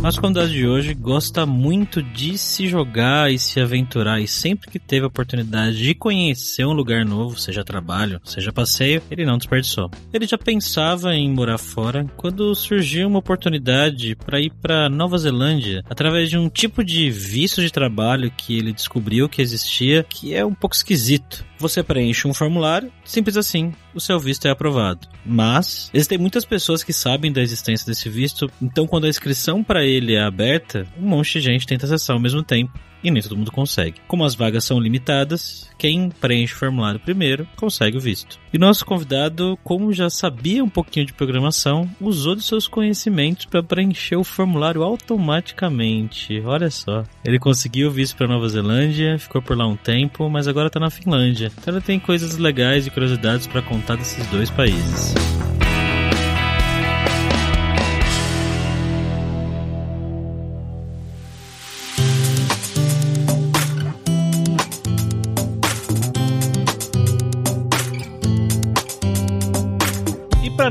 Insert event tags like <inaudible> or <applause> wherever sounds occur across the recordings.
Nosso convidado de hoje gosta muito de se jogar e se aventurar e sempre que teve a oportunidade de conhecer um lugar novo, seja trabalho, seja passeio, ele não desperdiçou. Ele já pensava em morar fora quando surgiu uma oportunidade para ir para Nova Zelândia através de um tipo de visto de trabalho que ele descobriu que existia, que é um pouco esquisito. Você preenche um formulário, simples assim, o seu visto é aprovado. Mas existem muitas pessoas que sabem da existência desse visto, então quando a inscrição para ele é aberta, um monte de gente tenta acessar ao mesmo tempo e nem todo mundo consegue. Como as vagas são limitadas, quem preenche o formulário primeiro consegue o visto. E nosso convidado, como já sabia um pouquinho de programação, usou de seus conhecimentos para preencher o formulário automaticamente. Olha só. Ele conseguiu o visto para Nova Zelândia, ficou por lá um tempo, mas agora está na Finlândia. Então ele tem coisas legais e curiosidades para contar desses dois países.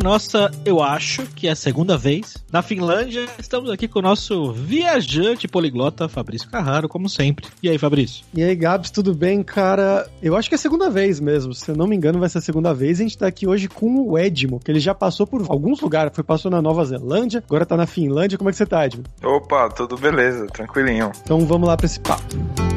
Nossa, eu acho que é a segunda vez, na Finlândia, estamos aqui com o nosso viajante poliglota Fabrício Carraro, como sempre. E aí, Fabrício? E aí, Gabs, tudo bem, cara? Eu acho que é a segunda vez mesmo, se eu não me engano, vai ser a segunda vez. A gente tá aqui hoje com o Edmo, que ele já passou por alguns lugares, foi passou na Nova Zelândia, agora tá na Finlândia. Como é que você tá, Edmo? Opa, tudo beleza, tranquilinho. Então vamos lá pra esse papo.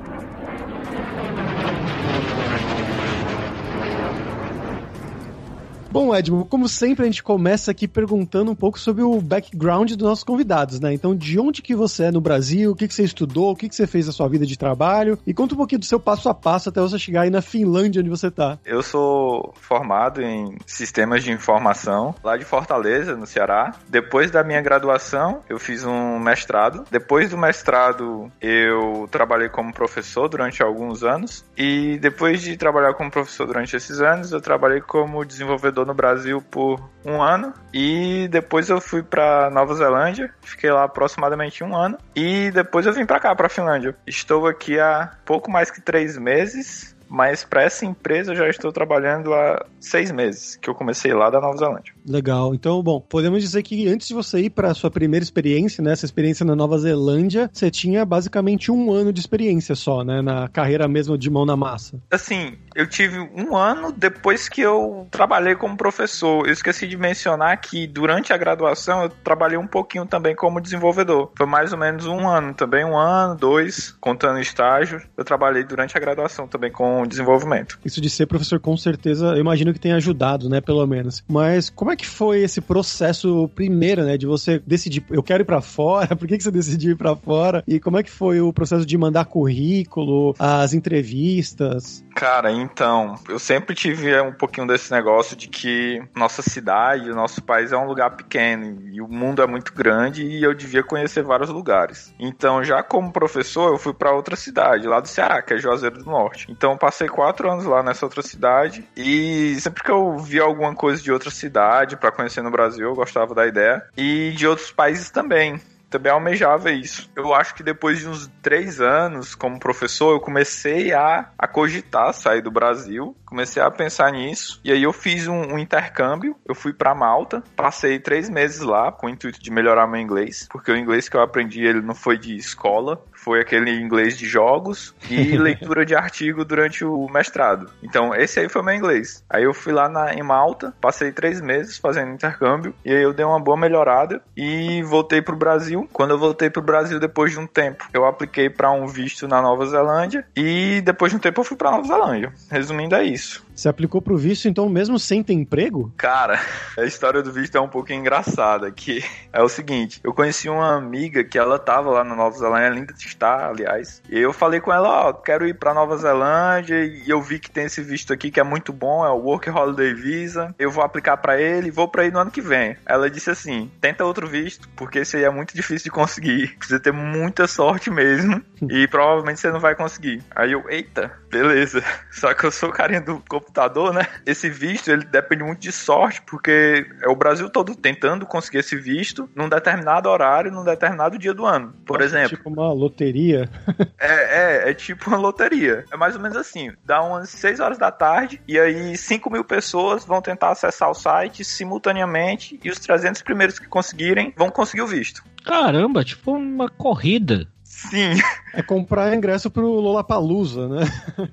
Bom, Edmo, como sempre a gente começa aqui perguntando um pouco sobre o background dos nossos convidados, né? Então, de onde que você é no Brasil, o que, que você estudou, o que, que você fez na sua vida de trabalho e conta um pouquinho do seu passo a passo até você chegar aí na Finlândia, onde você tá. Eu sou formado em sistemas de informação lá de Fortaleza, no Ceará. Depois da minha graduação, eu fiz um mestrado. Depois do mestrado, eu trabalhei como professor durante alguns anos e depois de trabalhar como professor durante esses anos, eu trabalhei como desenvolvedor no Brasil por um ano e depois eu fui para Nova Zelândia, fiquei lá aproximadamente um ano e depois eu vim para cá, para Finlândia. Estou aqui há pouco mais que três meses mas para essa empresa eu já estou trabalhando há seis meses, que eu comecei lá da Nova Zelândia. Legal. Então, bom, podemos dizer que antes de você ir para a sua primeira experiência, né, essa experiência na Nova Zelândia, você tinha basicamente um ano de experiência só, né, na carreira mesmo de mão na massa. Assim, eu tive um ano depois que eu trabalhei como professor. Eu esqueci de mencionar que durante a graduação eu trabalhei um pouquinho também como desenvolvedor. Foi mais ou menos um ano também, um ano, dois, contando estágio. Eu trabalhei durante a graduação também com desenvolvimento. Isso de ser professor, com certeza, eu imagino que tenha ajudado, né, pelo menos. Mas como é que foi esse processo primeiro, né, de você decidir, eu quero ir para fora, <laughs> por que, que você decidiu ir para fora? E como é que foi o processo de mandar currículo, as entrevistas? Cara, então, eu sempre tive um pouquinho desse negócio de que nossa cidade, o nosso país é um lugar pequeno e o mundo é muito grande e eu devia conhecer vários lugares. Então, já como professor, eu fui para outra cidade, lá do Ceará, que é Juazeiro do Norte. Então, passei quatro anos lá nessa outra cidade. E sempre que eu via alguma coisa de outra cidade para conhecer no Brasil, eu gostava da ideia. E de outros países também. Também almejava isso. Eu acho que depois de uns três anos como professor, eu comecei a, a cogitar sair do Brasil, comecei a pensar nisso, e aí eu fiz um, um intercâmbio, eu fui para Malta, passei três meses lá com o intuito de melhorar meu inglês, porque o inglês que eu aprendi ele não foi de escola, foi aquele inglês de jogos e <laughs> leitura de artigo durante o mestrado. Então, esse aí foi meu inglês. Aí eu fui lá na, em Malta, passei três meses fazendo intercâmbio, e aí eu dei uma boa melhorada e voltei pro Brasil. Quando eu voltei pro Brasil, depois de um tempo, eu apliquei para um visto na Nova Zelândia e depois de um tempo eu fui pra Nova Zelândia. Resumindo, é isso. Você aplicou pro visto, então, mesmo sem ter emprego? Cara, <laughs> a história do visto é um pouco engraçada, que <laughs> é o seguinte, eu conheci uma amiga que ela tava lá na Nova Zelândia, linda está, aliás, e eu falei com ela, ó, oh, quero ir pra Nova Zelândia, e eu vi que tem esse visto aqui que é muito bom, é o Work Holiday Visa, eu vou aplicar para ele e vou para ir no ano que vem. Ela disse assim, tenta outro visto, porque esse aí é muito difícil de conseguir, <laughs> precisa ter muita sorte mesmo, e provavelmente você não vai conseguir. Aí eu, eita, beleza, <laughs> só que eu sou carinha do computador, né? Esse visto, ele depende muito de sorte, porque é o Brasil todo tentando conseguir esse visto num determinado horário, num determinado dia do ano. Por Nossa, exemplo. Tipo uma loteria. <laughs> é, é, é tipo uma loteria. É mais ou menos assim: dá umas 6 horas da tarde e aí 5 mil pessoas vão tentar acessar o site simultaneamente e os 300 primeiros que conseguirem vão conseguir o visto. Caramba, tipo uma corrida. Sim. É comprar ingresso pro Lollapalooza, né?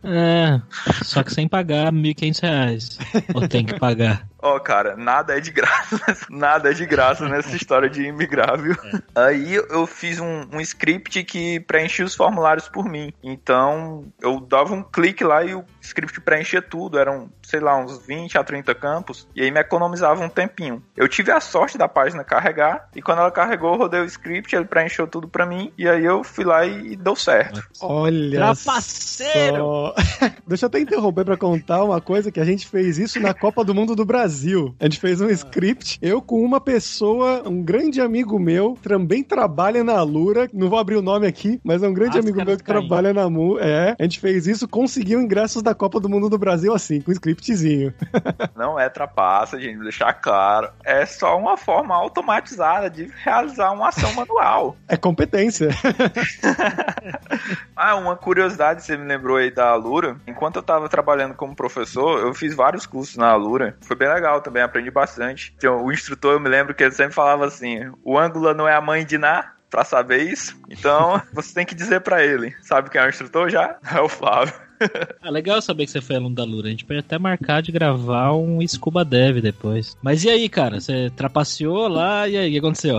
É, só que sem pagar 1.500 reais. Ou tem que pagar? Ó, oh, cara, nada é de graça. <laughs> nada é de graça nessa história de imigrar, viu? É. Aí eu fiz um, um, script que preenchia os formulários por mim. Então eu dava um clique lá e o script preenchia tudo. Eram, sei lá, uns 20 a 30 campos. E aí me economizava um tempinho. Eu tive a sorte da página carregar. E quando ela carregou, eu rodei o script, ele preencheu tudo pra mim. E aí eu fui lá e, e deu certo. Olha. Trapaceiro! Só... <laughs> Deixa eu até interromper pra contar uma coisa que a gente fez isso na Copa do Mundo do Brasil. A gente fez um script, eu com uma pessoa, um grande amigo meu, também trabalha na Lura, não vou abrir o nome aqui, mas é um grande As amigo meu que trabalha na MU. É, a gente fez isso, conseguiu ingressos da Copa do Mundo do Brasil assim, com um scriptzinho. Não é trapaça, gente, deixar claro. É só uma forma automatizada de realizar uma ação manual. É competência. <laughs> ah, uma curiosidade, você me lembrou aí da Alura. Enquanto eu tava trabalhando como professor, eu fiz vários cursos na Alura. Foi bem legal também, aprendi bastante. Então, o instrutor, eu me lembro que ele sempre falava assim: o ângulo não é a mãe de Ná, para saber isso. Então, <laughs> você tem que dizer para ele. Sabe quem é o instrutor já? <laughs> É o Flávio. <laughs> É legal saber que você foi aluno da Lura. A gente pode até marcar de gravar um Scuba Dev depois. Mas e aí, cara? Você trapaceou lá e aí, o que aconteceu?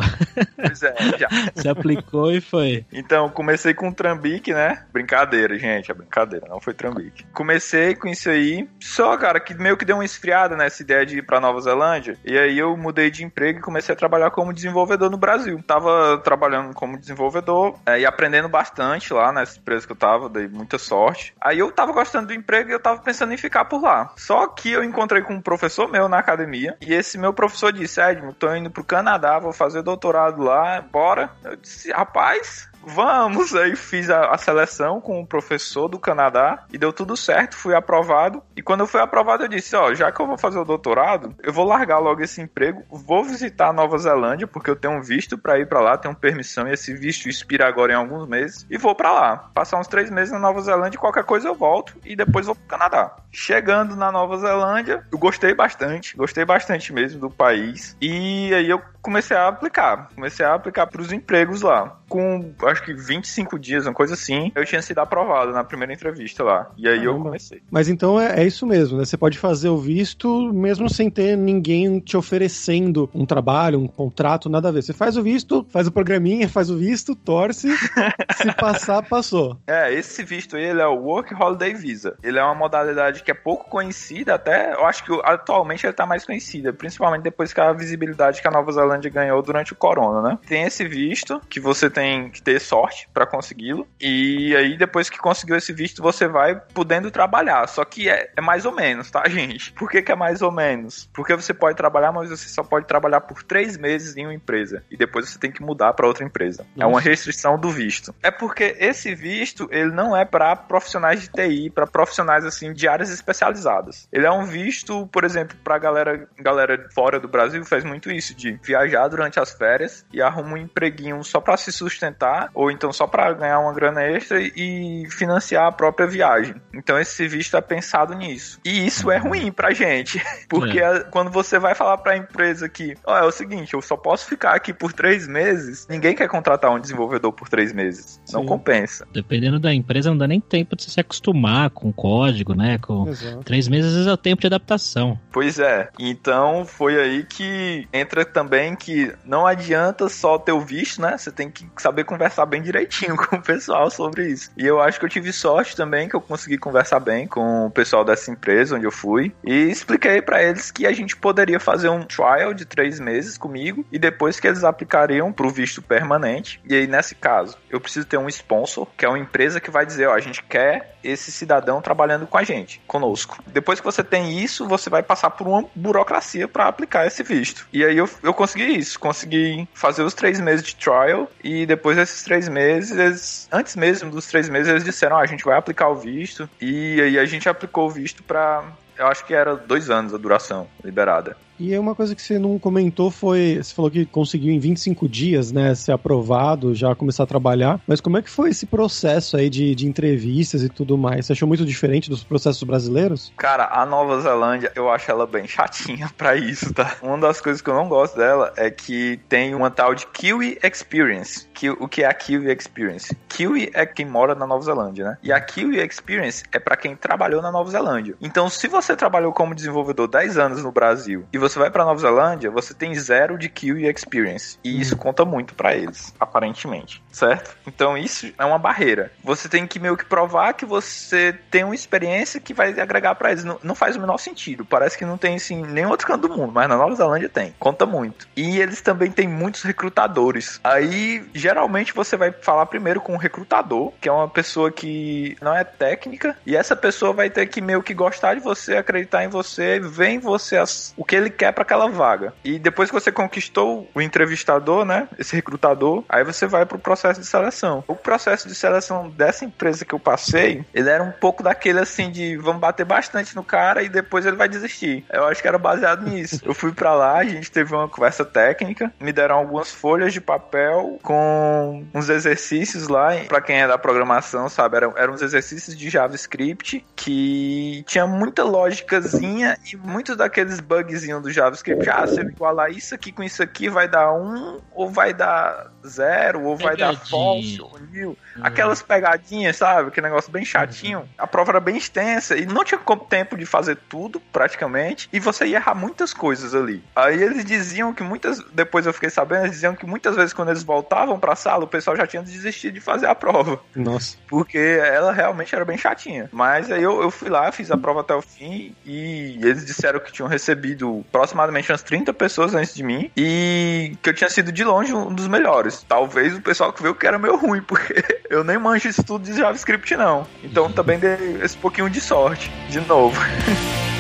Pois é, já. <laughs> Você aplicou e foi. Então, comecei com Trambique, né? Brincadeira, gente, é brincadeira, não foi Trambique. Comecei com isso aí, só, cara, que meio que deu uma esfriada nessa ideia de ir pra Nova Zelândia. E aí eu mudei de emprego e comecei a trabalhar como desenvolvedor no Brasil. Tava trabalhando como desenvolvedor é, e aprendendo bastante lá nessa empresa que eu tava, dei muita sorte. Aí eu eu tava gostando do emprego e eu tava pensando em ficar por lá. Só que eu encontrei com um professor meu na academia e esse meu professor disse: Edmo, tô indo pro Canadá, vou fazer doutorado lá, bora. Eu disse: rapaz, vamos. Aí fiz a, a, seleção com o professor do Canadá e deu tudo certo, fui aprovado. E quando eu fui aprovado, eu disse: Ó, já que eu vou fazer o doutorado, eu vou largar logo esse emprego, vou visitar a Nova Zelândia, porque eu tenho um visto para ir para lá, tenho permissão e esse visto expira agora em alguns meses, e vou para lá. Passar uns três meses na Nova Zelândia, qualquer coisa eu volto e depois vou pro Canadá. Chegando na Nova Zelândia, eu gostei bastante, gostei bastante mesmo do país. E aí eu comecei a aplicar, comecei a aplicar para os empregos lá. Com acho que 25 dias, uma coisa assim, eu tinha sido aprovado na primeira entrevista lá. E aí eu comecei. Mas então é, é, isso mesmo, né? Você pode fazer o visto mesmo sem ter ninguém te oferecendo um trabalho, um contrato, nada a ver. Você faz o visto, faz o programinha, faz o visto, torce, <laughs> se passar, passou. É, esse visto aí, ele é o Work Holiday Visa. Ele é uma modalidade que é pouco conhecida, até eu acho que atualmente ele tá mais conhecida, principalmente depois que a visibilidade que a Nova Zelândia ganhou durante o corona, né? Tem esse visto que você tem que ter sorte para consegui-lo. E aí, depois que conseguiu esse visto, você vai podendo trabalhar. Só que é, é mais ou menos, tá, <laughs> gente? Por que, que, é mais ou menos? Porque você pode trabalhar, mas você só pode trabalhar por três meses em uma empresa. E depois você tem que mudar para outra empresa. Nossa. É uma restrição do visto. É porque esse visto, ele não é para profissionais de TI, para profissionais assim de áreas especializadas. Ele é um visto, por exemplo, para galera, galera fora do Brasil faz muito isso de viajar durante as férias e arruma um empreguinho só para se sustentar ou então só para ganhar uma grana extra e financiar a própria viagem. Então esse visto é pensado nisso. E isso é ruim pra gente, <laughs> porque é. quando você vai falar pra empresa que, ó, oh, é o seguinte, eu só posso ficar aqui por três meses, ninguém quer contratar um desenvolvedor por três meses. Sim. Não compensa. Dependendo da empresa, não dá nem tempo de você se acostumar com o código, né? Com Exato. três meses é o tempo de adaptação. Pois é. Então foi aí que entra também também que não adianta só ter o visto, né? Você tem que saber conversar bem direitinho <laughs> com o pessoal sobre isso. E eu acho que eu tive sorte também que eu consegui conversar bem com o pessoal dessa empresa onde eu fui e expliquei para eles que a gente poderia fazer um trial de três meses comigo e depois que eles aplicariam pro visto permanente. E aí, nesse caso, eu preciso ter um sponsor, que é uma empresa que vai dizer, ó, a gente quer esse cidadão trabalhando com a gente, conosco. Depois que você tem isso, você vai passar por uma burocracia para aplicar esse visto. E aí eu, eu consegui isso, consegui fazer os três meses de trial e depois desses três meses, antes mesmo dos três meses, eles disseram, ó, a gente vai aplicar o visto e aí a gente aplicou o visto para eu acho que era dois anos a duração liberada. E uma coisa que você não comentou foi, você falou que conseguiu em 25 dias, né, ser aprovado, já começar a trabalhar, mas como é que foi esse processo aí de, de entrevistas e tudo mais? Você achou muito diferente dos processos brasileiros? Cara, a Nova Zelândia, eu acho ela bem chatinha <laughs> para isso, tá? Uma das coisas que eu não gosto dela é que tem uma tal de Kiwi Experience. Que, o que é a Kiwi Experience? Kiwi é quem mora na Nova Zelândia, né? E a Kiwi Experience é para quem trabalhou na Nova Zelândia. Então, se você trabalhou como desenvolvedor 10 anos no Brasil e você vai para Nova Zelândia, você tem zero de Kiwi Experience. E isso conta muito para eles, aparentemente, certo? Então, isso é uma barreira. Você tem que meio que provar que você tem uma experiência que vai agregar para eles. Não, não faz o menor sentido. Parece que não tem, assim, nem outro canto do mundo, mas na Nova Zelândia tem. Conta muito. E eles também têm muitos recrutadores. Aí, geralmente, você vai falar primeiro com um recrutador, que é uma pessoa que não é técnica, e essa pessoa vai ter que meio que gostar de você, acreditar em você, ver em você as, o que ele quer para aquela vaga. E depois que você conquistou o entrevistador, né, esse recrutador, aí você vai pro processo de seleção. O processo de seleção dessa empresa que eu passei, ele era um pouco daquele assim de vamos bater bastante no cara e depois ele vai desistir. Eu acho que era baseado nisso. Eu fui para lá, a gente teve uma conversa técnica, me deram algumas folhas de papel com uns exercícios lá, para quem é da programação, sabe, eram, eram uns exercícios de JavaScript que tinha muita lógicazinha e muitos daqueles bugzinhos do JavaScript, ah, se eu igualar isso aqui com isso aqui vai dar um, ou vai dar zero, ou vai dar false, ou nil. Hum. Aquelas pegadinhas, sabe? Que negócio bem chatinho. Uhum. A prova era bem extensa e não tinha tempo de fazer tudo, praticamente, e você ia errar muitas coisas ali. Aí eles diziam que muitas, depois eu fiquei sabendo, eles diziam que muitas vezes quando eles voltavam pra sala, o pessoal já tinha desistido de fazer a prova. Nossa. Porque ela realmente era bem chatinha. Mas aí eu, eu fui lá, fiz a prova até o fim e eles disseram que tinham recebido aproximadamente umas 30 pessoas antes de mim e que eu tinha sido de longe um dos melhores. Talvez o pessoal que veio que era meio ruim, porque <laughs> eu nem manjo isso tudo de JavaScript não. Então também dei esse pouquinho de sorte, de novo. <laughs>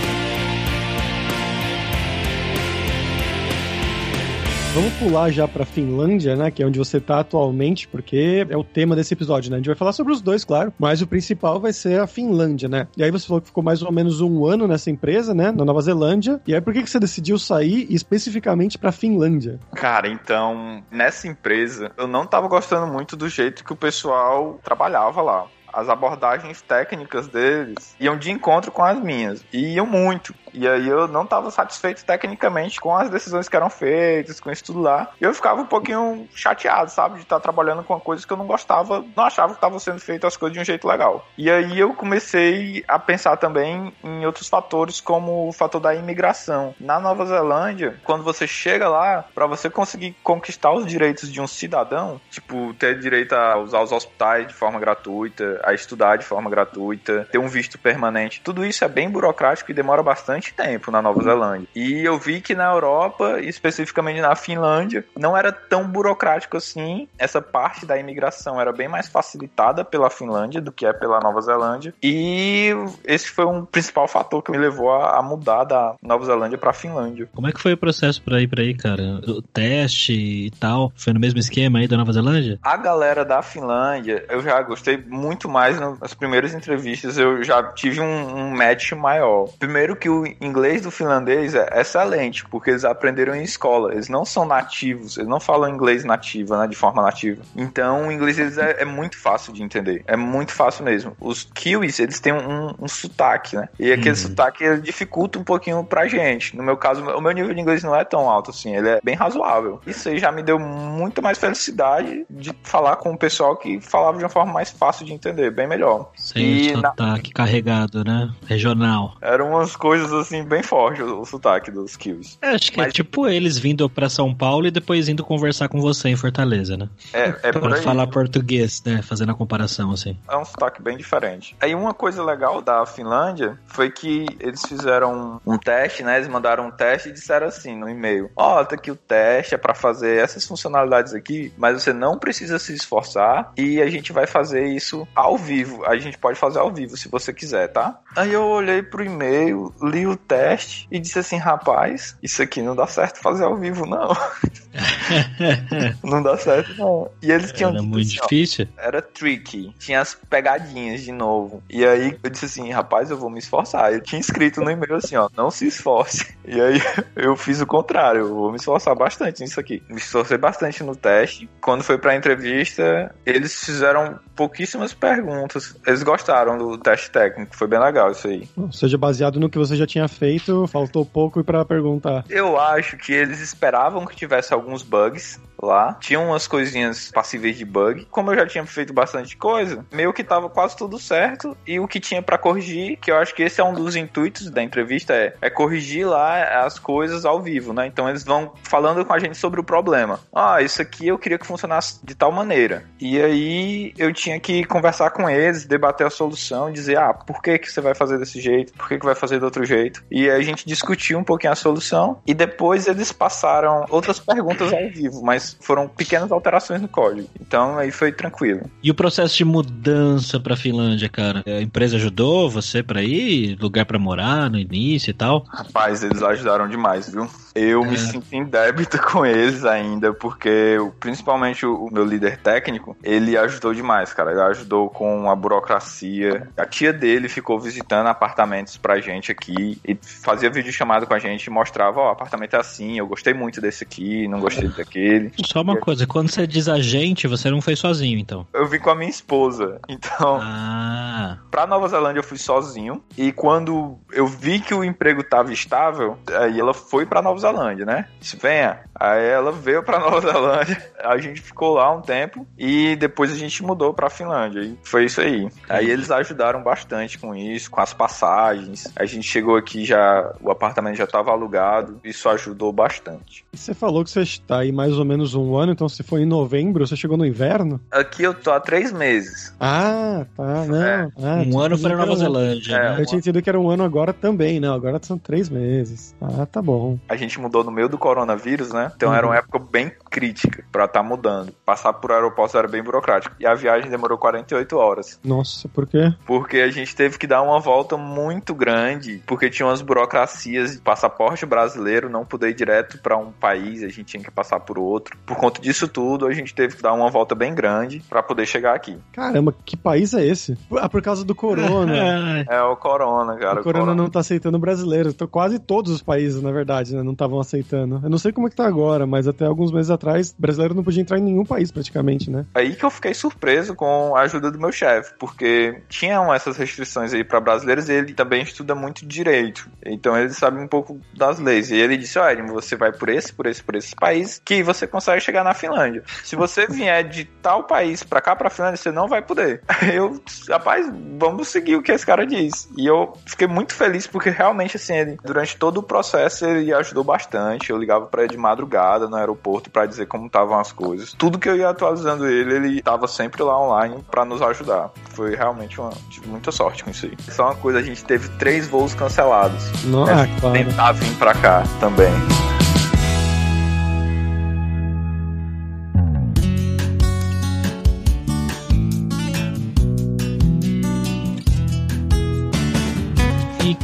Vamos pular já pra Finlândia, né? Que é onde você tá atualmente, porque é o tema desse episódio, né? A gente vai falar sobre os dois, claro, mas o principal vai ser a Finlândia, né? E aí você falou que ficou mais ou menos um ano nessa empresa, né? Na Nova Zelândia. E aí por que, que você decidiu sair especificamente pra Finlândia? Cara, então, nessa empresa, eu não tava gostando muito do jeito que o pessoal trabalhava lá as abordagens técnicas deles iam de encontro com as minhas. E iam muito. E aí eu não estava satisfeito tecnicamente com as decisões que eram feitas, com isso tudo lá. E eu ficava um pouquinho chateado, sabe? De estar tá trabalhando com uma coisa que eu não gostava, não achava que estava sendo feito as coisas de um jeito legal. E aí eu comecei a pensar também em outros fatores, como o fator da imigração. Na Nova Zelândia, quando você chega lá, para você conseguir conquistar os direitos de um cidadão, tipo, ter direito a usar os hospitais de forma gratuita, a estudar de forma gratuita, ter um visto permanente, tudo isso é bem burocrático e demora bastante bastante tempo na Nova Zelândia. E eu vi que na Europa, especificamente na Finlândia, não era tão burocrático assim. Essa parte da imigração era bem mais facilitada pela Finlândia do que é pela Nova Zelândia. E esse foi um principal fator que me levou a, mudar da Nova Zelândia para a Finlândia. Como é que foi o processo para ir para aí, cara? O teste e tal? Foi no mesmo esquema aí da Nova Zelândia? A galera da Finlândia, eu já gostei muito mais nas primeiras entrevistas. Eu já tive um, um match maior. Primeiro que o inglês do finlandês é excelente, porque eles aprenderam em escola. Eles não são nativos, eles não falam inglês nativo, né, de forma nativa. Então, o inglês deles é, é muito fácil de entender. É muito fácil mesmo. Os kiwis, eles têm um, um sotaque, né? E aquele uhum. sotaque dificulta um pouquinho pra gente. No meu caso, o meu nível de inglês não é tão alto assim, ele é bem razoável. Isso aí já me deu muito mais felicidade de falar com o pessoal que falava de uma forma mais fácil de entender, bem melhor. Sem e sotaque na... carregado, né? Regional. Eram umas coisas assim, bem forte o, o sotaque dos kills. É, acho que Mas... é tipo eles vindo pra São Paulo e depois indo conversar com você em Fortaleza, né? É, é pra falar português, né? Fazendo a comparação, assim. É um sotaque bem diferente. Aí uma coisa legal da Finlândia foi que eles fizeram um teste, né? Eles mandaram um teste e disseram assim no e-mail: Ó, oh, tá aqui o teste, é pra fazer essas funcionalidades aqui, mas você não precisa se esforçar e a gente vai fazer isso ao vivo. A gente pode fazer ao vivo se você quiser, tá? Aí eu olhei pro e-mail, li o teste e disse assim: rapaz, isso aqui não dá certo fazer ao vivo, não. <laughs> <laughs> não dá certo, não. E eles tinham. Era muito assim, difícil? Ó, era tricky. Tinha as pegadinhas de novo. E aí eu disse assim: rapaz, eu vou me esforçar. Eu tinha escrito no e-mail assim: ó, não se esforce. E aí <laughs> eu fiz o contrário. Eu vou me esforçar bastante nisso aqui. Me esforcei bastante no teste. Quando foi pra entrevista, eles fizeram pouquíssimas perguntas. Eles gostaram do teste técnico. Foi bem legal isso aí. Ou seja, baseado no que você já tinha feito, faltou pouco para perguntar. Eu acho que eles esperavam que tivesse alguns bugs lá. Tinha umas coisinhas passíveis de bug. Como eu já tinha feito bastante coisa, meio que tava quase tudo certo. E o que tinha para corrigir, que eu acho que esse é um dos intuitos da entrevista, é, é corrigir lá as coisas ao vivo, né? Então eles vão falando com a gente sobre o problema. Ah, isso aqui eu queria que funcionasse de tal maneira. E aí eu tinha que conversar com eles, debater a solução, dizer, ah, por que, que você vai fazer desse jeito? Por que, que vai fazer de outro jeito? E aí a gente discutiu um pouquinho a solução e depois eles passaram outras perguntas ao vivo, mas foram pequenas alterações no código. Então aí foi tranquilo. E o processo de mudança para Finlândia, cara? A empresa ajudou você para ir, lugar para morar no início e tal? Rapaz, eles ajudaram demais, viu? Eu é. me sinto em débito <laughs> com eles ainda, porque principalmente o meu líder técnico, ele ajudou demais, cara. Ele ajudou com a burocracia. A tia dele ficou visitando apartamentos pra gente aqui e fazia vídeo chamado com a gente e mostrava, ó, oh, apartamento é assim, eu gostei muito desse aqui, não gostei daquele. Só uma coisa, quando você diz a gente, você não foi sozinho, então? Eu vim com a minha esposa, então... Ah... Pra Nova Zelândia eu fui sozinho, e quando eu vi que o emprego tava estável, aí ela foi pra Nova Zelândia, né? Disse, venha. Aí ela veio pra <laughs> Nova Zelândia, a gente ficou lá um tempo, e depois a gente mudou pra Finlândia, e foi isso aí. Aí eles ajudaram bastante com isso, com as passagens. A gente chegou aqui já, o apartamento já tava alugado, isso ajudou bastante. E você falou que você está aí mais ou menos um ano, então se foi em novembro, você chegou no inverno? Aqui eu tô há três meses. Ah, tá, não. É. Ah, um ano para Nova Zelândia. É, né? Eu tinha entendido que era um ano agora também, não. Agora são três meses. Ah, tá bom. A gente mudou no meio do coronavírus, né? Então uhum. era uma época bem crítica para estar tá mudando. Passar por aeroporto era bem burocrático. E a viagem demorou 48 horas. Nossa, por quê? Porque a gente teve que dar uma volta muito grande, porque tinha umas burocracias de passaporte brasileiro, não poder ir direto para um país, a gente tinha que passar por outro. Por conta disso tudo, a gente teve que dar uma volta bem grande para poder chegar aqui. Caramba, que país é esse? Ah, por causa do corona. <laughs> é o corona, cara. O, o corona, corona, não tá aceitando brasileiros. Então, quase todos os países, na verdade, né, não estavam aceitando. Eu não sei como é que tá agora, mas até alguns meses atrás, brasileiro não podia entrar em nenhum país praticamente, né? Aí que eu fiquei surpreso com a ajuda do meu chefe, porque tinham essas restrições aí para brasileiros e ele também estuda muito direito. Então ele sabe um pouco das leis. E ele disse: olha, você vai por esse, por esse, por esse país, que você consegue chegar na Finlândia. Se você vier de tal país para cá, pra Finlândia, você não vai poder. Eu, rapaz, vamos seguir o que esse cara diz. E eu fiquei muito feliz porque realmente, assim, ele, durante todo o processo, ele ajudou bastante. Eu ligava para ele de madrugada no aeroporto para dizer como estavam as coisas. Tudo que eu ia atualizando ele, ele tava sempre lá online para nos ajudar. Foi realmente uma. Tive muita sorte com isso aí. Só uma coisa, a gente teve três voos cancelados. Nossa, é, claro. Tentar vir pra cá também.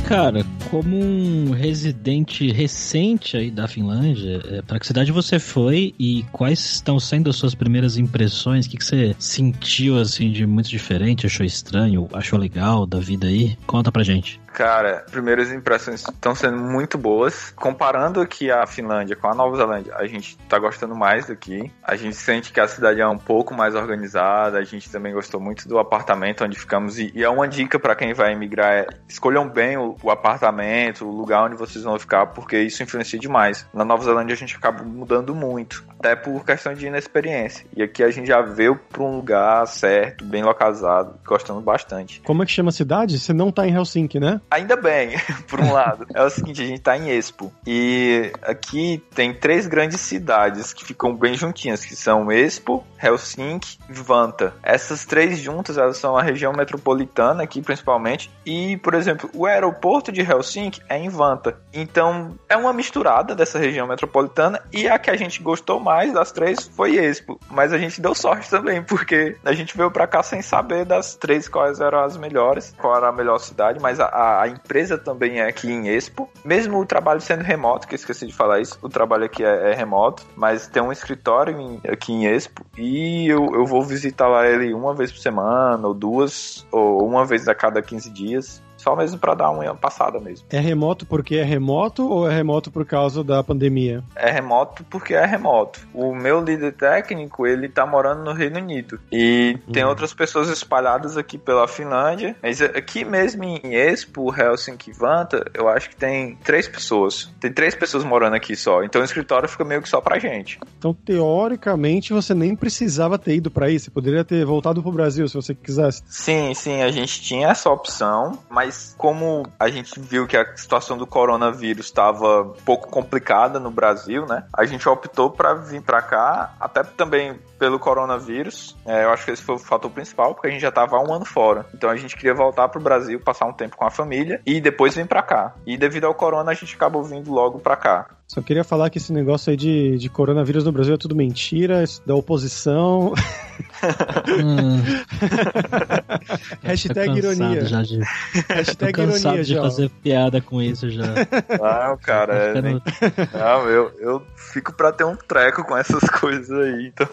Cara, como um residente recente aí da Finlândia, é, para que cidade você foi e quais estão sendo as suas primeiras impressões? O que, que você sentiu assim de muito diferente? Achou estranho? Achou legal da vida aí? Conta pra gente. Cara, primeiras impressões estão sendo muito boas. Comparando aqui a Finlândia com a Nova Zelândia, a gente tá gostando mais daqui. A gente sente que a cidade é um pouco mais organizada. A gente também gostou muito do apartamento onde ficamos. E, é uma dica para quem vai emigrar: é escolham bem o, o, apartamento, o lugar onde vocês vão ficar, porque isso influencia demais. Na Nova Zelândia a gente acaba mudando muito, até por questão de inexperiência. E aqui a gente já veio para um lugar certo, bem localizado, gostando bastante. Como é que chama a cidade? Você não tá em Helsinki, né? Ainda bem, <laughs> por um lado. É o seguinte, a gente tá em Expo. E aqui tem três grandes cidades que ficam bem juntinhas, que são Expo, Helsinki e Vanta. Essas três juntas, elas são a região metropolitana aqui, principalmente. E, por exemplo, o aeroporto de Helsinki é em Vanta. Então, é uma misturada dessa região metropolitana. E a que a gente gostou mais das três foi Expo. Mas a gente deu sorte também, porque a gente veio para cá sem saber das três quais eram as melhores, qual era a melhor cidade. Mas a, a empresa também é aqui em Expo. Mesmo o trabalho sendo remoto, que esqueci de falar isso, o trabalho aqui é, é remoto. Mas tem um escritório em, aqui em Expo. E eu, eu vou visitar lá ele uma vez por semana, ou duas, ou uma vez a cada 15 dias. Só mesmo para dar uma passada mesmo. É remoto porque é remoto ou é remoto por causa da pandemia? É remoto porque é remoto. O meu líder técnico, ele tá morando no Reino Unido. E tem uhum. outras pessoas espalhadas aqui pela Finlândia. Mas aqui mesmo em Expo, Helsinki Vanta, eu acho que tem três pessoas. Tem três pessoas morando aqui só. Então o escritório fica meio que só pra gente. Então, teoricamente, você nem precisava ter ido para aí. Você poderia ter voltado pro Brasil se você quisesse. Sim, sim, a gente tinha essa opção, mas mas como a gente viu que a situação do coronavírus estava um pouco complicada no Brasil, né? A gente optou para vir para cá, até também pelo coronavírus. É, eu acho que esse foi o fator principal, porque a gente já estava há um ano fora. Então a gente queria voltar para o Brasil, passar um tempo com a família e depois vir para cá. E devido ao corona, a gente acabou vindo logo para cá. Só queria falar que esse negócio aí de, de coronavírus no Brasil é tudo mentira, da oposição. hum. <laughs> Hashtag ironia. Já de... Hashtag Tô ironia, de já. fazer piada com isso já. Não, cara, é, nem... não, eu, eu fico pra ter um treco com essas coisas <laughs> aí, então...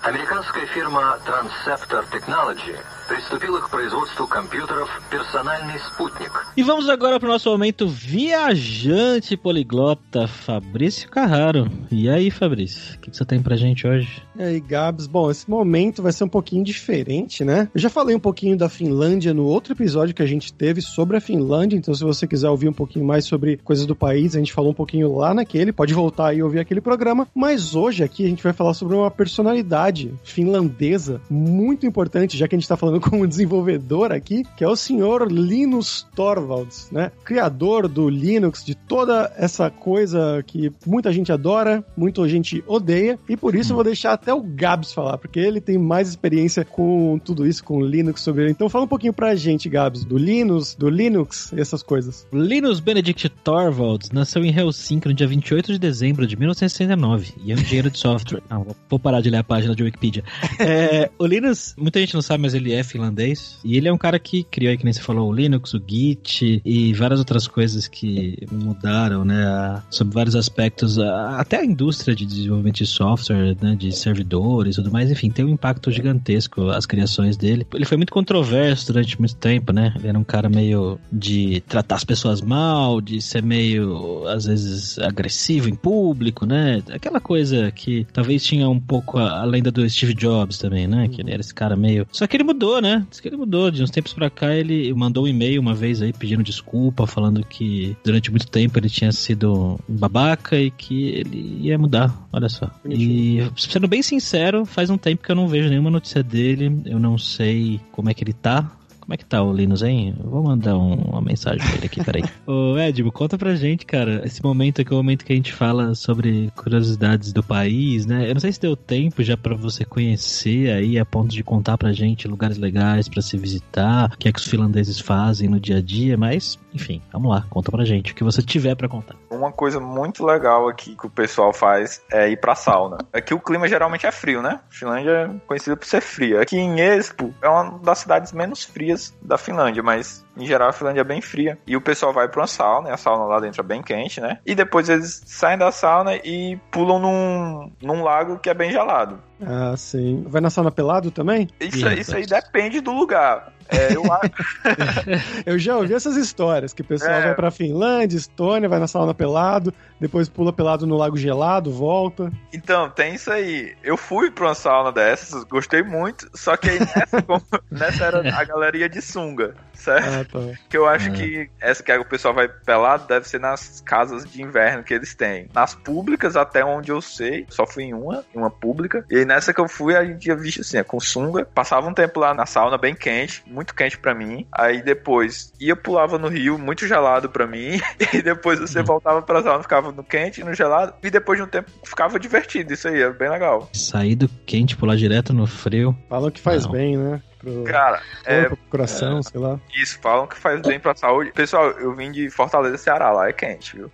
Американская фирма Transceptor Technology приступила к производству компьютеров «Персональный спутник». E vamos agora para o nosso momento viajante poliglota, Fabrício Carraro. E aí, Fabrício, o que, que você tem pra gente hoje? E aí, Gabs? Bom, esse momento vai ser um pouquinho diferente, né? Eu já falei um pouquinho da Finlândia no outro episódio que a gente teve sobre a Finlândia, então se você quiser ouvir um pouquinho mais sobre coisas do país, a gente falou um pouquinho lá naquele, pode voltar e ouvir aquele programa. Mas hoje aqui a gente vai falar sobre uma personalidade finlandesa muito importante, já que a gente tá falando com um desenvolvedor aqui, que é o senhor Linus Torvalds, né? Criador do Linux, de toda essa coisa que muita gente adora, muita gente odeia, e por isso eu vou deixar até o Gabs falar, porque ele tem mais experiência com tudo isso, com Linux sobre ele. Então fala um pouquinho pra gente, Gabs, do Linux, do Linux e essas coisas. Linus Benedict Torvalds nasceu em Helsinki no dia 28 de dezembro de 1969 e é um engenheiro de software. Não, vou parar de ler a página de Wikipedia. É, o Linus, muita gente não sabe, mas ele é finlandês. E ele é um cara que criou, que nem você falou, o Linux, o Git e várias outras coisas que mudaram, né? Sobre vários aspectos, até a indústria de desenvolvimento de software, né? De servidores e tudo mais. Enfim, tem um impacto gigantesco as criações dele. Ele foi muito controverso durante muito tempo, né? Ele era um cara meio de tratar as pessoas mal, de ser meio, às vezes, agressivo em público, né? Aquela coisa que talvez tinha um pouco a lenda do Steve Jobs também, né? Que ele era esse cara meio. Só que ele mudou, né? Diz que ele mudou. De uns tempos pra cá, ele mandou um e-mail uma vez aí pedindo desculpa, falando que durante muito tempo ele tinha sido babaca e que ele ia mudar. Olha só. E, sendo bem sincero, faz um tempo que eu não vejo nenhuma notícia dele. Eu não sei como é que ele tá. Como é que tá o Linus, hein? Vou mandar um, uma mensagem pra ele aqui, peraí. <laughs> Ô, Edmo, conta pra gente, cara. Esse momento aqui é o momento que a gente fala sobre curiosidades do país, né? Eu não sei se deu tempo já para você conhecer aí, a ponto de contar pra gente lugares legais para se visitar, o que é que os finlandeses fazem no dia a dia, mas, enfim, vamos lá, conta pra gente o que você tiver para contar. Uma coisa muito legal aqui que o pessoal faz é ir pra sauna. Aqui o clima geralmente é frio, né? A Finlândia é conhecida por ser fria. Aqui em Espoo é uma das cidades menos frias da Finlândia, mas em geral a Finlândia é bem fria. E o pessoal vai pra uma sauna, e a sauna lá dentro é bem quente, né? E depois eles saem da sauna e pulam num, num lago que é bem gelado. Ah, sim. Vai na sauna pelado também? Isso, isso aí depende do lugar. É, eu, <laughs> eu já ouvi essas histórias, que o pessoal é... vai pra Finlândia, Estônia, vai na sauna pelado, depois pula pelado no lago gelado, volta. Então, tem isso aí. Eu fui pra uma sauna dessas, gostei muito, só que aí nessa, <laughs> nessa era a galeria de sunga, certo? Ah, tá. Que eu acho É. que essa que o pessoal vai pelado deve ser nas casas de inverno que eles têm. Nas públicas, até onde eu sei, só fui em uma, em uma pública. E aí nessa que eu fui, a gente tinha visto assim, com sunga. Passava um tempo lá na sauna, bem quente, muito quente pra mim. Aí depois ia, pulava no rio, muito gelado pra mim. <laughs> E depois você voltava pra sauna, ficava no quente, no gelado. E depois de um tempo ficava divertido. Isso aí, é bem legal. Sair do quente, pular direto no frio. Falam que faz Não. bem, né? Pro Cara, é pro coração, sei lá. isso, falam que faz bem pra saúde. Pessoal, eu vim de Fortaleza, Ceará, lá é quente, viu?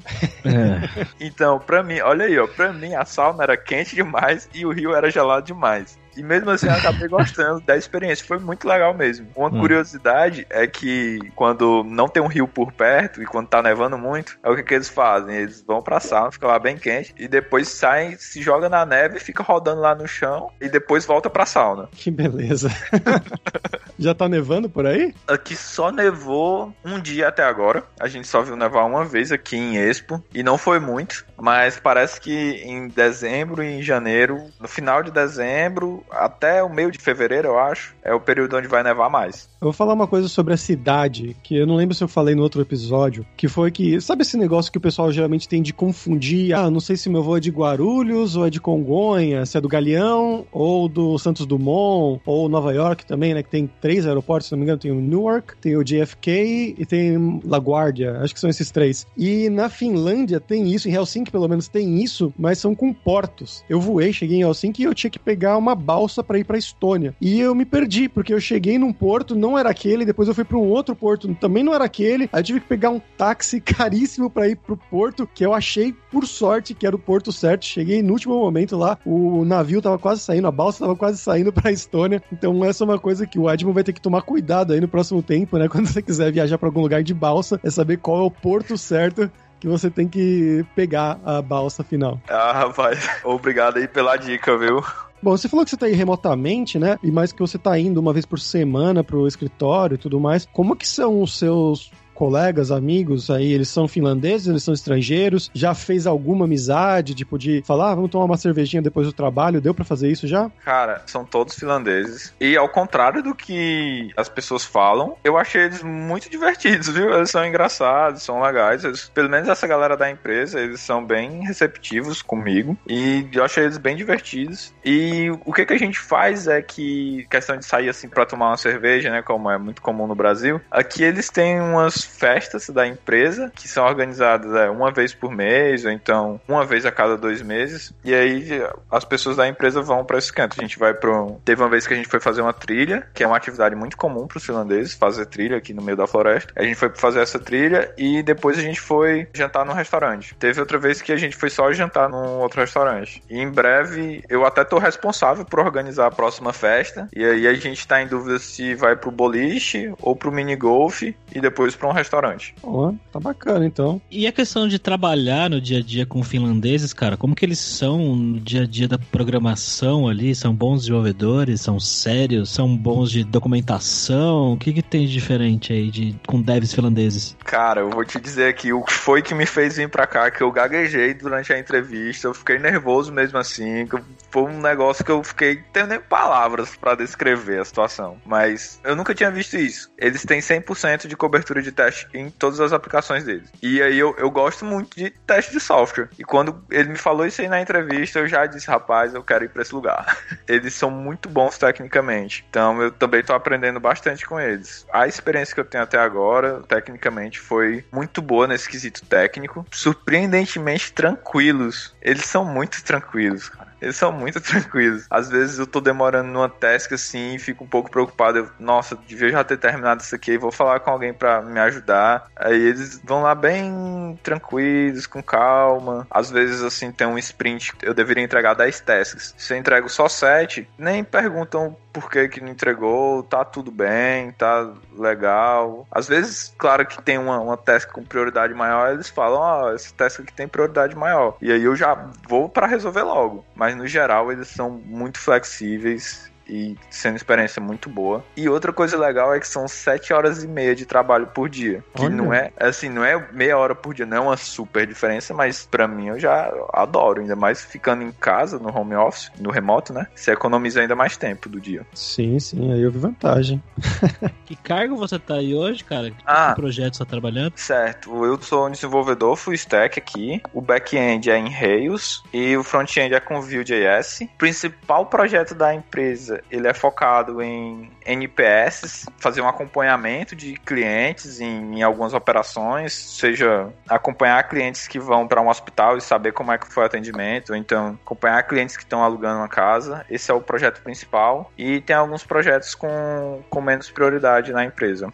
É. Então, pra mim, olha aí, ó, pra mim a sauna era quente demais e o rio era gelado demais. E mesmo assim eu acabei gostando da experiência, foi muito legal mesmo. Uma Hum. curiosidade é que quando não tem um rio por perto e quando tá nevando muito, é o que, que eles fazem? Eles vão pra sauna, fica lá bem quente e depois saem, se joga na neve, fica rodando lá no chão e depois volta pra sauna. Que beleza. <laughs> Já tá nevando por aí? Aqui só nevou um dia até agora. A gente só viu nevar uma vez aqui em Expo. E não foi muito. Mas parece que em dezembro e em janeiro, no final de dezembro até o meio de fevereiro, eu acho, é o período onde vai nevar mais. Eu vou falar uma coisa sobre a cidade, que eu não lembro se eu falei no outro episódio, que foi que, sabe esse negócio que o pessoal geralmente tem de confundir, ah, não sei se meu voo é de Guarulhos ou é de Congonha, se é do Galeão ou do Santos Dumont ou Nova York também, né, que tem três aeroportos, se não me engano, tem o Newark, tem o JFK e tem LaGuardia, acho que são esses três. E na Finlândia tem isso, em Helsinki pelo menos tem isso, mas são com portos. Eu voei, cheguei em Helsinki e eu tinha que pegar uma balsa para ir para Estônia. E eu me perdi, porque eu cheguei num porto, não era aquele, depois eu fui para um outro porto, também não era aquele. Aí eu tive que pegar um táxi <laughs> caríssimo para ir pro porto, que eu achei por sorte que era o porto certo. Cheguei no último momento lá, o navio tava quase saindo, a balsa tava quase saindo <laughs> para Estônia. Então essa é uma coisa que o Edmund vai ter que tomar cuidado aí no próximo tempo, né? <laughs> Quando você quiser viajar para algum lugar de balsa, é saber qual é o porto certo que você tem que pegar a balsa final. Ah, rapaz, obrigado aí pela dica, viu? Bom, você falou que você tá aí remotamente, né? E mais que você tá indo uma vez por semana pro escritório e tudo mais. Como que são os seus colegas, amigos aí, eles são finlandeses, eles são estrangeiros? Já fez alguma amizade, tipo de falar, ah, vamos tomar uma cervejinha depois do trabalho? Deu pra fazer isso já? Cara, são todos finlandeses. E ao contrário do que as pessoas falam, eu achei eles muito divertidos, viu? Eles são engraçados, são legais. Eles- pelo menos essa galera da empresa, eles são bem receptivos comigo. E eu achei eles bem divertidos. E o que, que a gente faz é que, questão de sair assim pra tomar uma cerveja, né? Como é muito comum no Brasil, aqui eles têm umas festas da empresa que são organizadas é, uma vez por mês, ou então uma vez a cada dois meses. E aí as pessoas da empresa vão pra esse canto. A gente vai pro. Teve uma vez que a gente foi fazer uma trilha, que é uma atividade muito comum pros finlandeses, fazer trilha aqui no meio da floresta. A gente foi fazer essa trilha e depois a gente foi jantar num restaurante. Teve outra vez que a gente foi só jantar num outro restaurante. E em breve eu até tô responsável por organizar a próxima festa. E aí a gente tá em dúvida se vai pro boliche ou pro mini golf e depois pra um restaurante. Ó, tá bacana então. E a questão de trabalhar no dia a dia com finlandeses, cara, como que eles são no dia a dia da programação ali? São bons desenvolvedores? São sérios? São bons de documentação? O que, que tem de diferente aí de, com devs finlandeses? Cara, eu vou te dizer aqui o que foi que me fez vir pra cá, que eu gaguejei durante a entrevista, eu fiquei nervoso mesmo assim, que foi um negócio que eu fiquei tendo nem palavras pra descrever a situação. Mas eu nunca tinha visto isso. Eles têm 100% de cobertura de teste em todas as aplicações deles. E aí eu, eu gosto muito de teste de software. E quando ele me falou isso aí na entrevista, eu já disse, rapaz, eu quero ir pra esse lugar. <laughs> Eles são muito bons tecnicamente. Então eu também tô aprendendo bastante com eles. A experiência que eu tenho até agora, tecnicamente, foi muito boa nesse quesito técnico. Surpreendentemente tranquilos. Eles são muito tranquilos, cara. Eles são muito <laughs> tranquilos. Às vezes eu tô demorando numa task assim e fico um pouco preocupado. Eu, Nossa, devia já ter terminado isso aqui. Vou falar com alguém pra me ajudar. Aí eles vão lá bem tranquilos, com calma. Às vezes, assim, tem um sprint. Eu deveria entregar 10 tasks. Se eu entrego só 7, nem perguntam por que que não entregou. Tá tudo bem, tá legal. Às vezes, claro que tem uma, uma task com prioridade maior. Eles falam, ó, essa task aqui tem prioridade maior. E aí eu já vou pra resolver logo. Mas no geral, eles são muito flexíveis e sendo experiência muito boa. E outra coisa legal é que são sete horas e meia de trabalho por dia. Que Olha. não é, assim, não é meia hora por dia, não é uma super diferença, mas pra mim eu já adoro. Ainda mais ficando em casa, no home office, no remoto, né? Você economiza ainda mais tempo do dia. Sim, sim, aí eu vi vantagem. <laughs> Que cargo você tá aí hoje, cara? Que Ah. projeto você tá trabalhando? Certo, eu sou um desenvolvedor full stack aqui. O back-end é em Rails e o front-end é com Vue.js. O principal projeto da empresa, ele é focado em NPS, fazer um acompanhamento de clientes em, em algumas operações, seja acompanhar clientes que vão para um hospital e saber como é que foi o atendimento, ou então acompanhar clientes que estão alugando uma casa. Esse é o projeto principal e tem alguns projetos com, com menos prioridade na empresa.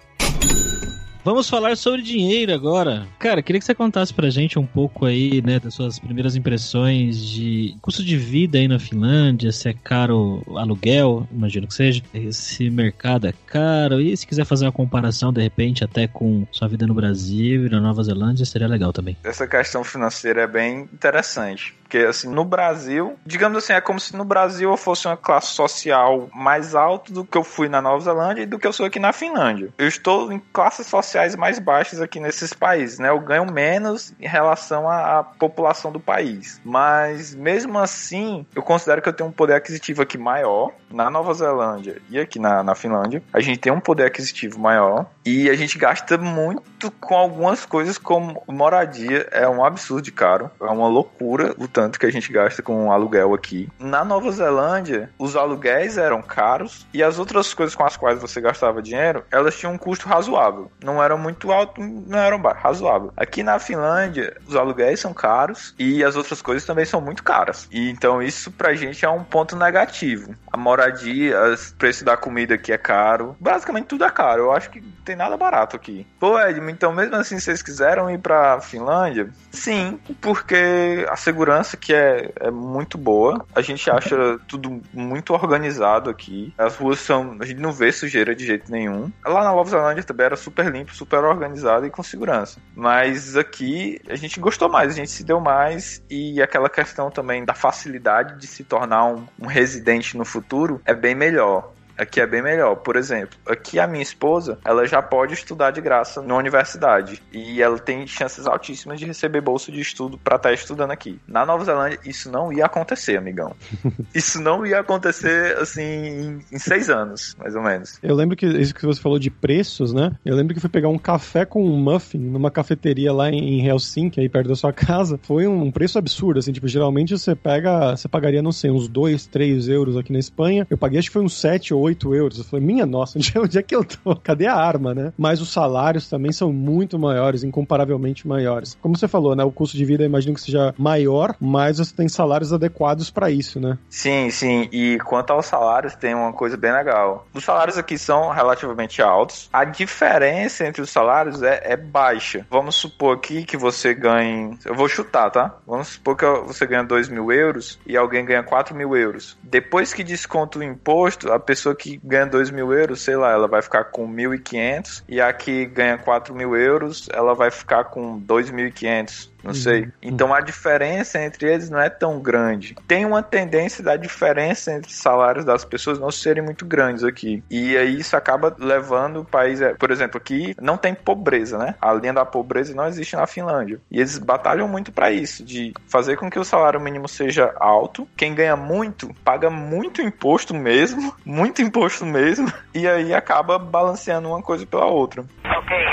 Vamos falar sobre dinheiro agora. Cara, queria que você contasse pra gente um pouco aí, né, das suas primeiras impressões de custo de vida aí na Finlândia, se é caro aluguel, imagino que seja. Esse mercado é caro. E se quiser fazer uma comparação, de repente, até com sua vida no Brasil e na Nova Zelândia, seria legal também. essa questão financeira é bem interessante. Porque, assim, no Brasil, digamos assim, é como se no Brasil eu fosse uma classe social mais alta do que eu fui na Nova Zelândia e do que eu sou aqui na Finlândia. Eu estou em classes sociais mais baixas aqui nesses países, né? Eu ganho menos em relação à, à população do país. Mas, mesmo assim, eu considero que eu tenho um poder aquisitivo aqui maior. Na Nova Zelândia e aqui na, na Finlândia, a gente tem um poder aquisitivo maior e a gente gasta muito com algumas coisas como moradia. É um absurdo de caro. É uma loucura o tanto que a gente gasta com aluguel aqui. Na Nova Zelândia, os aluguéis eram caros e as outras coisas com as quais você gastava dinheiro, elas tinham um custo razoável. Não eram muito alto, não eram baixo, razoável. Aqui na Finlândia, os aluguéis são caros e as outras coisas também são muito caras. E então isso pra gente é um ponto negativo. A moradia, o preço da comida aqui é caro. Basicamente tudo é caro. Eu acho que tem nada barato aqui. Pô, Edmo, então mesmo assim vocês quiseram ir pra Finlândia? Sim, porque a segurança que é, é muito boa. A gente acha tudo muito organizado aqui. As ruas são. A gente não vê sujeira de jeito nenhum. Lá na Nova Zelândia também era super limpo, super organizado e com segurança. Mas aqui a gente gostou mais, a gente se deu mais. E aquela questão também da facilidade de se tornar um, um residente no futuro é bem melhor. Aqui é bem melhor. Por exemplo, aqui a minha esposa, ela já pode estudar de graça na universidade. E ela tem chances altíssimas de receber bolsa de estudo para estar estudando aqui. Na Nova Zelândia, isso não ia acontecer, amigão. <laughs> isso não ia acontecer, assim, em, seis anos, mais ou menos. Eu lembro que isso que você falou de preços, né? Eu lembro que fui pegar um café com um muffin numa cafeteria lá em em Helsinki, aí perto da sua casa. Foi um preço absurdo, assim, tipo, geralmente você pega, você pagaria, não sei, uns 2, 3 euros aqui na Espanha. Eu paguei, acho que foi uns 7 ou 8 euros. Eu falei, minha nossa, <laughs> onde é, onde é que eu tô? Cadê a arma, né? Mas os salários também são muito maiores, incomparavelmente maiores. Como você falou, né? O custo de vida, imagino que seja maior, mas você tem salários adequados pra isso, né? Sim, sim. E quanto aos salários, tem uma coisa bem legal. Os salários aqui são relativamente altos. A diferença entre os salários é, é baixa. Vamos supor aqui que você ganhe. Eu vou chutar, tá? Vamos supor que você ganha 2 mil euros e alguém ganha 4 mil euros. Depois que desconta o imposto, a pessoa que ganha 2 mil euros, sei lá, ela vai ficar com 1.500 e a que ganha 4 mil euros, ela vai ficar com 2.500 não sei. Então a diferença entre eles não é tão grande. Tem uma tendência da diferença entre salários das pessoas não serem muito grandes aqui. E aí isso acaba levando o país, por exemplo, aqui não tem pobreza, né? A linha da pobreza não existe na Finlândia. E eles batalham muito para isso, de fazer com que o salário mínimo seja alto. Quem ganha muito paga muito imposto mesmo, <laughs> muito imposto mesmo, e aí acaba balanceando uma coisa pela outra. Okay,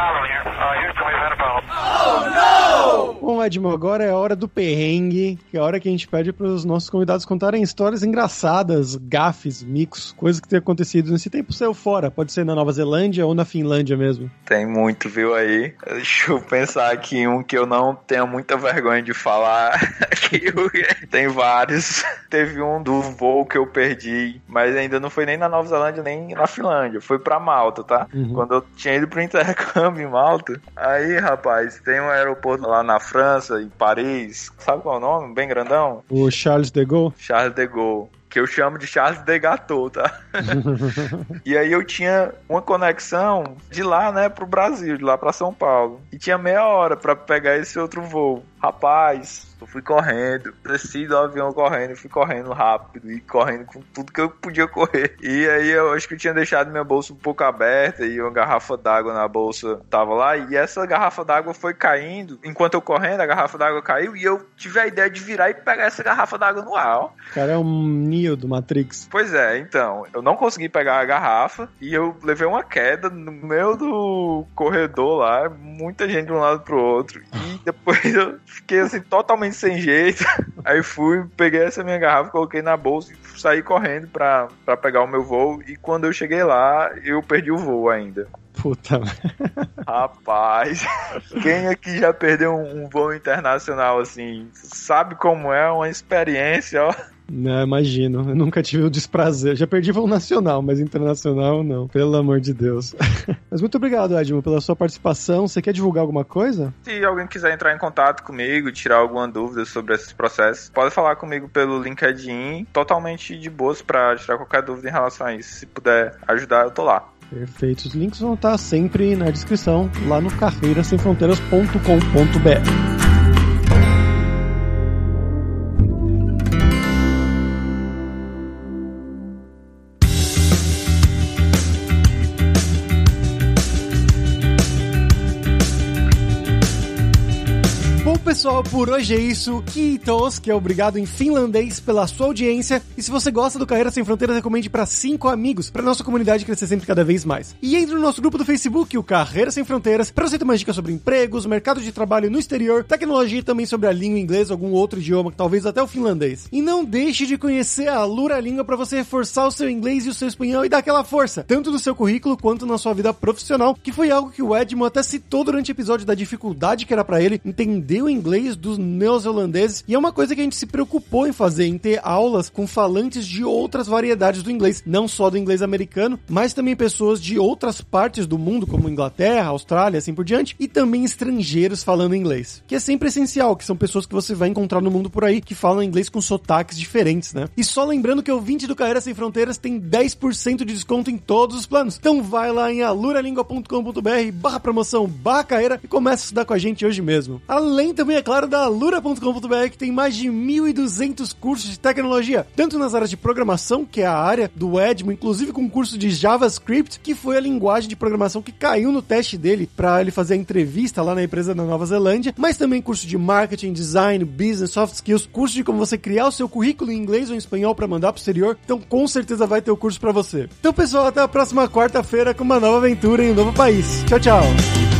Houston, we've had a problem here. Uh, Houston, we've had a problem. Bom, Edmo, agora é a hora do perrengue, que é a hora que a gente pede para os nossos convidados contarem histórias engraçadas, gafes, micos, coisas que tenham acontecido nesse tempo seu fora. Pode ser na Nova Zelândia ou na Finlândia mesmo. Tem muito, viu aí? Deixa eu pensar aqui um que eu não tenho muita vergonha de falar. <laughs> Tem vários. Teve um do voo que eu perdi, mas ainda não foi nem na Nova Zelândia nem na Finlândia. Foi pra Malta, tá? Uhum. Quando eu tinha ido pro intercâmbio em Malta. Aí, rapaz, tem um aeroporto lá na França, em Paris. Sabe qual é o nome? Bem grandão? O Charles de Gaulle. Charles de Gaulle. que eu chamo de Charles de Gato, tá? <laughs> e aí eu tinha uma conexão de lá, né, pro Brasil, de lá para São Paulo. E tinha meia hora para pegar esse outro voo. Rapaz, eu fui correndo, desci do avião correndo, fui correndo rápido e correndo com tudo que eu podia correr. E aí eu acho que eu tinha deixado minha bolsa um pouco aberta e uma garrafa d'água na bolsa tava lá. E essa garrafa d'água foi caindo. Enquanto eu correndo, a garrafa d'água caiu e eu tive a ideia de virar e pegar essa garrafa d'água no ar. O cara é um Neo do Matrix. Pois é, então. Eu não consegui pegar a garrafa e eu levei uma queda no meio do corredor lá. Muita gente de um lado pro outro. E depois <laughs> eu fiquei assim totalmente sem jeito. <laughs> Aí fui, peguei essa minha garrafa, coloquei na bolsa e saí correndo pra, pra pegar o meu voo. E quando eu cheguei lá, eu perdi o voo ainda. Puta. Rapaz, <laughs> quem aqui já perdeu um, um voo internacional assim, sabe como é uma experiência, ó. Não, imagino. Eu nunca tive o desprazer. Já perdi voo nacional, mas internacional não. Pelo amor de Deus. <laughs> mas muito obrigado, Edmo, pela sua participação. Você quer divulgar alguma coisa? Se alguém quiser entrar em contato comigo, tirar alguma dúvida sobre esses processos, pode falar comigo pelo LinkedIn. Totalmente de boas para tirar qualquer dúvida em relação a isso. Se puder ajudar, eu tô lá. Perfeito. Os links vão estar sempre na descrição, lá no carreirasemfronteiras.com.br. por hoje é isso. Kiitos, que é obrigado em finlandês pela sua audiência. E se você gosta do Carreira Sem Fronteiras, recomende para cinco amigos, para nossa comunidade crescer sempre cada vez mais. E entre no nosso grupo do Facebook, o Carreira Sem Fronteiras, para você ter mais dicas sobre empregos, mercado de trabalho no exterior, tecnologia e também sobre a língua inglesa, algum outro idioma, talvez até o finlandês. E não deixe de conhecer a Lura Língua para você reforçar o seu inglês e o seu espanhol e dar aquela força, tanto no seu currículo quanto na sua vida profissional, que foi algo que o Edmo até citou durante o episódio da dificuldade que era para ele entender o inglês dos neozelandeses e é uma coisa que a gente se preocupou em fazer, em ter aulas com falantes de outras variedades do inglês, não só do inglês americano, mas também pessoas de outras partes do mundo, como Inglaterra, Austrália, assim por diante, e também estrangeiros falando inglês, que é sempre essencial, que são pessoas que você vai encontrar no mundo por aí que falam inglês com sotaques diferentes, né? E só lembrando que o 20 do Carreira Sem Fronteiras tem 10% de desconto em todos os planos. Então vai lá em aluralingua.com.br barra promoção barra carreira e começa a estudar com a gente hoje mesmo. Além também é claro, da Lura.com.br, que tem mais de 1.200 cursos de tecnologia, tanto nas áreas de programação, que é a área do Edmo, inclusive com um curso de JavaScript, que foi a linguagem de programação que caiu no teste dele para ele fazer a entrevista lá na empresa da Nova Zelândia, mas também curso de marketing, design, business, soft skills, curso de como você criar o seu currículo em inglês ou em espanhol para mandar pro exterior. Então, com certeza vai ter o curso para você. Então, pessoal, até a próxima quarta-feira com uma nova aventura em um novo país. Tchau, tchau.